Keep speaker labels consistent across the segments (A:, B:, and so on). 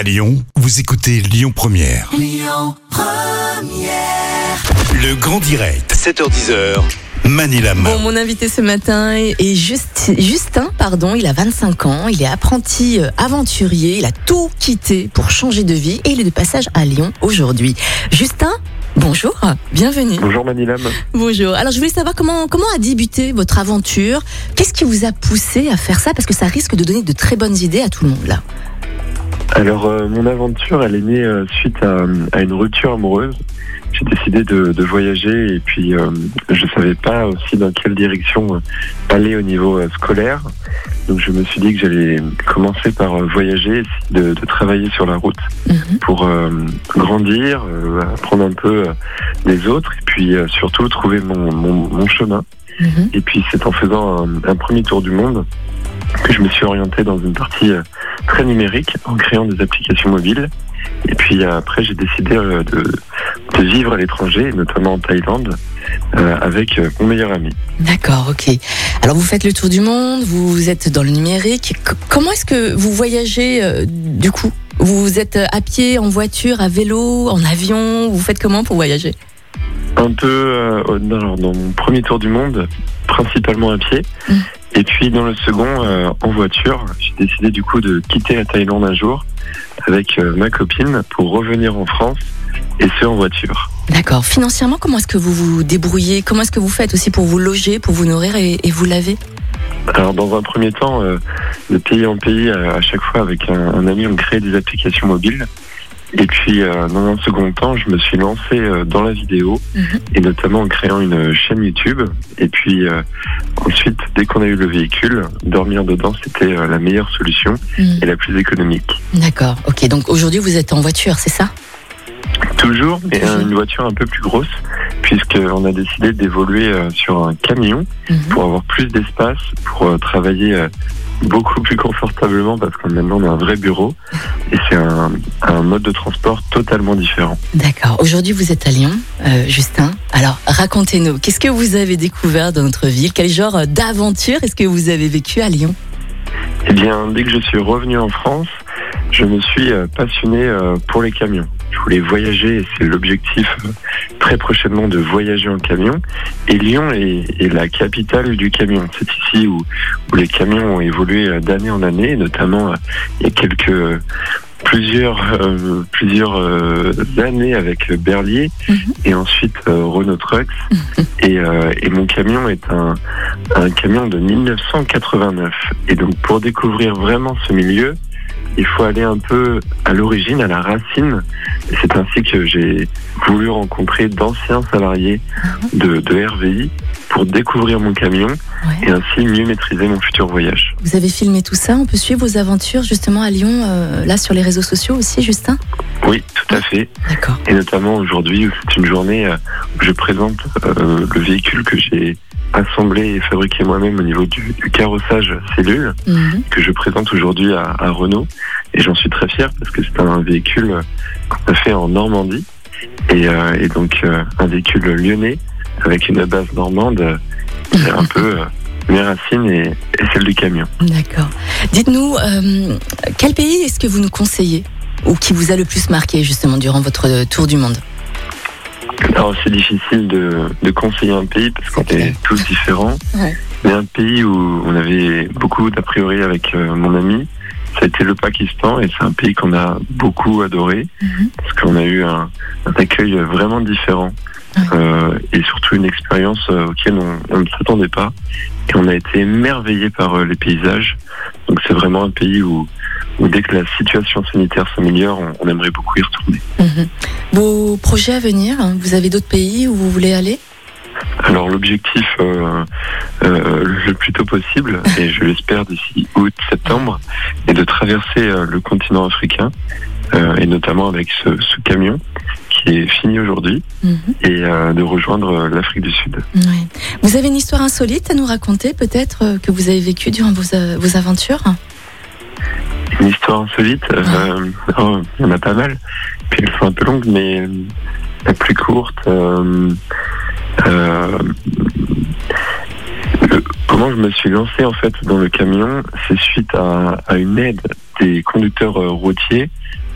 A: À Lyon, vous écoutez Lyon Première. Le grand direct, 7h10h. Manila
B: Bon, mon invité ce matin est est Just- Justin, pardon, il a 25 ans, il est apprenti euh, aventurier, il a tout quitté pour changer de vie et il est de passage à Lyon aujourd'hui. Justin, bonjour, bienvenue.
C: Bonjour Manilam.
B: Bonjour. Alors je voulais savoir comment comment a débuté votre aventure. Qu'est-ce qui vous a poussé à faire ça? Parce que ça risque de donner de très bonnes idées à tout le monde là.
C: Alors euh, mon aventure, elle est née euh, suite à, à une rupture amoureuse. J'ai décidé de, de voyager et puis euh, je savais pas aussi dans quelle direction euh, aller au niveau euh, scolaire. Donc je me suis dit que j'allais commencer par voyager, essayer de, de travailler sur la route
B: Mhm.
C: pour euh, grandir, euh, apprendre un peu euh, des autres et puis euh, surtout trouver mon, mon, mon chemin.
B: Mhm.
C: Et puis c'est en faisant un, un premier tour du monde que je me suis orienté dans une partie euh, très numérique en créant des applications mobiles. Et puis euh, après j'ai décidé euh, de, de vivre à l'étranger, notamment en Thaïlande, euh, avec mon meilleur ami.
B: D'accord, ok. Alors vous faites le tour du monde, vous êtes dans le numérique. C- comment est-ce que vous voyagez euh, du coup? Vous êtes à pied, en voiture, à vélo, en avion? Vous faites comment pour voyager?
C: Un peu euh, dans, dans mon premier tour du monde, principalement à pied.
B: Mm.
C: Et puis dans le second, euh, en voiture, j'ai décidé du coup de quitter la Thaïlande un jour avec euh, ma copine pour revenir en France et ce en voiture.
B: D'accord. Financièrement, comment est-ce que vous vous débrouillez? Comment est-ce que vous faites aussi pour vous loger, pour vous nourrir et, et vous laver?
C: Alors dans un premier temps, euh, de pays en pays, euh, à chaque fois avec un, un ami, on crée des applications mobiles. Et puis euh, dans un second temps, je me suis lancé euh, dans la vidéo
B: Mhm.
C: et notamment en créant une chaîne YouTube. Et puis euh, ensuite, dès qu'on a eu le véhicule, dormir dedans, c'était la meilleure solution
B: Hmm,
C: et la plus économique.
B: D'accord. Ok. Donc aujourd'hui, vous êtes en voiture, c'est ça?
C: Toujours, mais
B: Toujours.
C: une voiture un peu plus grosse, puisqu'on a décidé d'évoluer sur un camion
B: Mhm.
C: pour avoir plus d'espace, pour travailler beaucoup plus confortablement, parce que maintenant on a un vrai bureau, et c'est un, un mode de transport totalement différent.
B: D'accord. Aujourd'hui, vous êtes à Lyon, euh, Justin. Alors, racontez-nous, qu'est-ce que vous avez découvert dans notre ville? Quel genre euh, d'aventure est-ce que vous avez vécu à Lyon?
C: Eh bien, dès que je suis revenu en France, je me suis euh, passionné pour les camions. Je voulais voyager et c'est l'objectif euh, très prochainement de voyager en camion. Et Lyon est, est la capitale du camion. C'est ici où, où les camions ont évolué euh, d'année en année, notamment euh, il y a quelques plusieurs euh, plusieurs euh, années avec Berlier
B: Mhm.
C: et ensuite euh, Renault Trucks et, euh, et mon camion est un, un camion de 1989 et donc pour découvrir vraiment ce milieu il faut aller un peu à l'origine, à la racine. C'est ainsi que j'ai voulu rencontrer d'anciens salariés de, de RVI pour découvrir mon camion
B: Ouais.
C: et ainsi mieux maîtriser mon futur voyage.
B: Vous avez filmé tout ça On peut suivre vos aventures justement à Lyon, euh, là sur les réseaux sociaux aussi, Justin?
C: Oui, tout à fait.
B: D'accord.
C: Et notamment aujourd'hui, c'est une journée euh, où je présente euh, le véhicule que j'ai assemblé et fabriqué moi-même au niveau du, du carrossage cellule,
B: Mhm.
C: que je présente aujourd'hui à, à Renault. Et j'en suis très fier parce que c'est un véhicule qu'on a fait en Normandie. Et, euh, et donc euh, un véhicule lyonnais avec une base normande, euh, un peu euh, mes racines et, et celle du camion.
B: D'accord. Dites-nous, euh, quel pays est-ce que vous nous conseillez ou qui vous a le plus marqué justement durant votre tour du monde?
C: Alors c'est difficile de, de conseiller un pays parce qu'on est tous différents.
B: Ouais.
C: Mais un pays où on avait beaucoup d'a priori avec euh, mon ami, ça a été le Pakistan et c'est un pays qu'on a beaucoup adoré
B: Mhm.
C: parce qu'on a eu un, un accueil vraiment différent. Euh, et surtout une expérience euh, auquel on, on ne s'attendait pas et on a été émerveillé par euh, les paysages. Donc c'est vraiment un pays où, où dès que la situation sanitaire s'améliore, on, on aimerait beaucoup y retourner.
B: Mhm. Vos projets à venir, hein, vous avez d'autres pays où vous voulez aller?
C: Alors l'objectif euh, euh, le plus tôt possible, et je l'espère d'ici août-septembre, est de traverser euh, le continent africain, et notamment avec ce, ce camion qui est fini aujourd'hui,
B: Mhm.
C: et euh, de rejoindre euh, l'Afrique du Sud.
B: Ouais. Vous avez une histoire insolite à nous raconter peut-être euh, que vous avez vécue durant vos, vos aventures
C: Une histoire insolite, euh, oh, il y en a pas mal, puis elles sont un peu longues, mais la plus courte... euh, comment je me suis lancé en fait dans le camion, c'est suite à, à une aide des conducteurs routiers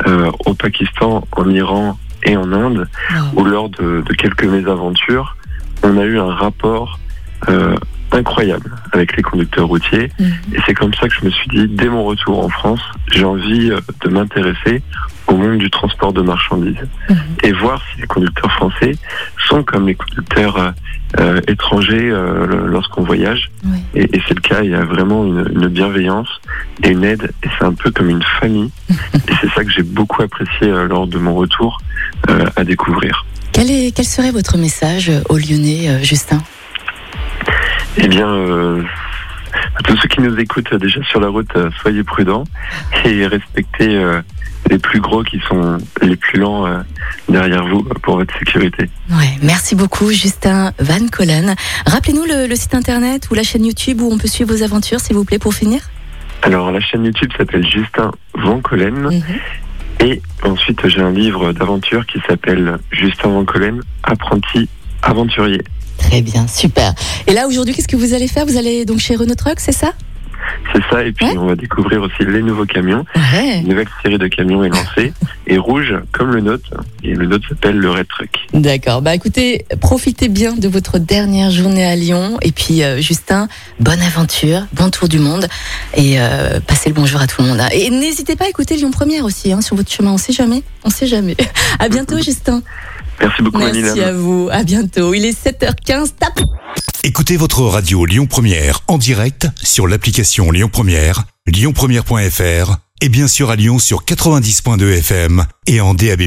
C: euh, au Pakistan, en Iran et en Inde, où lors de, de quelques mésaventures, on a eu un rapport euh, incroyable avec les conducteurs routiers.
B: Mhm.
C: Et c'est comme ça que je me suis dit, dès mon retour en France, j'ai envie euh, de m'intéresser au monde du transport de marchandises
B: Mhm.
C: et voir si les conducteurs français sont comme les conducteurs euh, euh, étrangers euh, lorsqu'on voyage.
B: Oui.
C: Et, et c'est le cas, il y a vraiment une, une bienveillance et une aide, et c'est un peu comme une famille. et c'est ça que j'ai beaucoup apprécié euh, lors de mon retour euh, à découvrir.
B: Quel, est, quel serait votre message aux Lyonnais, euh, Justin?
C: Eh bien, euh, à tous ceux qui nous écoutent déjà sur la route, soyez prudents et respectez euh, les plus gros qui sont les plus lents euh, derrière vous pour votre sécurité.
B: Ouais, merci beaucoup, Justin Van Collen. Rappelez-nous le, le site internet ou la chaîne YouTube où on peut suivre vos aventures, s'il vous plaît, pour finir.
C: Alors, la chaîne YouTube s'appelle Justin Van Collen
B: Mhm.
C: et ensuite j'ai un livre d'aventure qui s'appelle Justin Van Collen, apprenti aventurier.
B: Très bien, super. Et là, aujourd'hui, qu'est-ce que vous allez faire? Vous allez donc chez Renault Truck, c'est ça?
C: C'est ça, et puis
B: Ouais.
C: on va découvrir aussi les nouveaux camions.
B: Ouais.
C: Une nouvelle série de camions est lancée et rouge comme le nôtre, et le nôtre s'appelle le Red Truck.
B: D'accord. Bah écoutez, profitez bien de votre dernière journée à Lyon. Et puis, euh, Justin, bonne aventure, bon tour du monde. Et euh, passez le bonjour à tout le monde. hein. Et n'hésitez pas à écouter Lyon Première aussi hein, sur votre chemin. On sait jamais. On sait jamais. À bientôt, Justin.
C: Merci beaucoup,
B: Merci à vous. À bientôt. Il est 7h15. Tape
A: Écoutez votre radio Lyon Première en direct sur l'application Lyon Première, lyonpremière.fr et bien sûr à Lyon sur 90.2 FM et en DAB+.